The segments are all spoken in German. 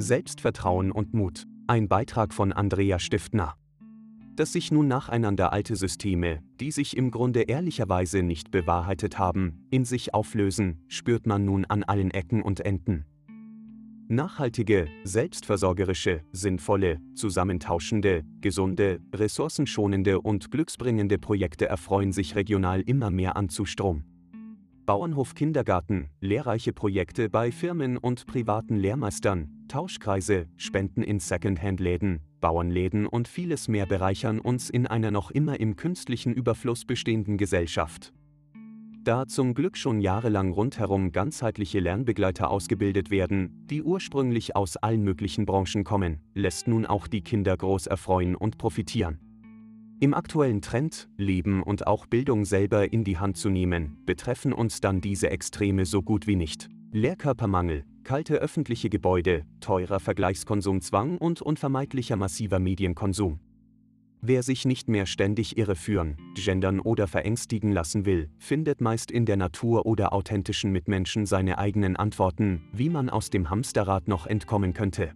Selbstvertrauen und Mut. Ein Beitrag von Andrea Stiftner. Dass sich nun nacheinander alte Systeme, die sich im Grunde ehrlicherweise nicht bewahrheitet haben, in sich auflösen, spürt man nun an allen Ecken und Enden. Nachhaltige, selbstversorgerische, sinnvolle, zusammentauschende, gesunde, ressourcenschonende und glücksbringende Projekte erfreuen sich regional immer mehr an Zustrom. Bauernhof Kindergarten, lehrreiche Projekte bei Firmen und privaten Lehrmeistern, Tauschkreise, Spenden in Secondhand-Läden, Bauernläden und vieles mehr bereichern uns in einer noch immer im künstlichen Überfluss bestehenden Gesellschaft. Da zum Glück schon jahrelang rundherum ganzheitliche Lernbegleiter ausgebildet werden, die ursprünglich aus allen möglichen Branchen kommen, lässt nun auch die Kinder groß erfreuen und profitieren. Im aktuellen Trend, Leben und auch Bildung selber in die Hand zu nehmen, betreffen uns dann diese Extreme so gut wie nicht. Lehrkörpermangel, kalte öffentliche Gebäude, teurer Vergleichskonsumzwang und unvermeidlicher massiver Medienkonsum. Wer sich nicht mehr ständig irreführen, gendern oder verängstigen lassen will, findet meist in der Natur oder authentischen Mitmenschen seine eigenen Antworten, wie man aus dem Hamsterrad noch entkommen könnte.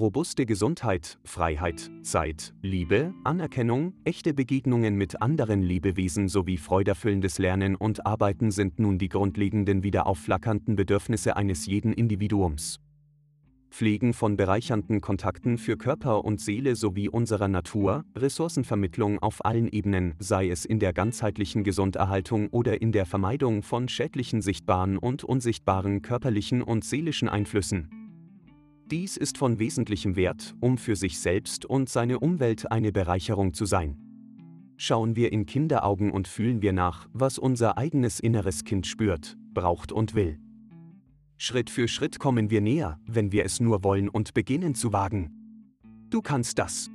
Robuste Gesundheit, Freiheit, Zeit, Liebe, Anerkennung, echte Begegnungen mit anderen Lebewesen sowie freuderfüllendes Lernen und Arbeiten sind nun die grundlegenden wieder aufflackernden Bedürfnisse eines jeden Individuums. Pflegen von bereichernden Kontakten für Körper und Seele sowie unserer Natur, Ressourcenvermittlung auf allen Ebenen, sei es in der ganzheitlichen Gesunderhaltung oder in der Vermeidung von schädlichen sichtbaren und unsichtbaren körperlichen und seelischen Einflüssen. Dies ist von wesentlichem Wert, um für sich selbst und seine Umwelt eine Bereicherung zu sein. Schauen wir in Kinderaugen und fühlen wir nach, was unser eigenes inneres Kind spürt, braucht und will. Schritt für Schritt kommen wir näher, wenn wir es nur wollen und beginnen zu wagen. Du kannst das.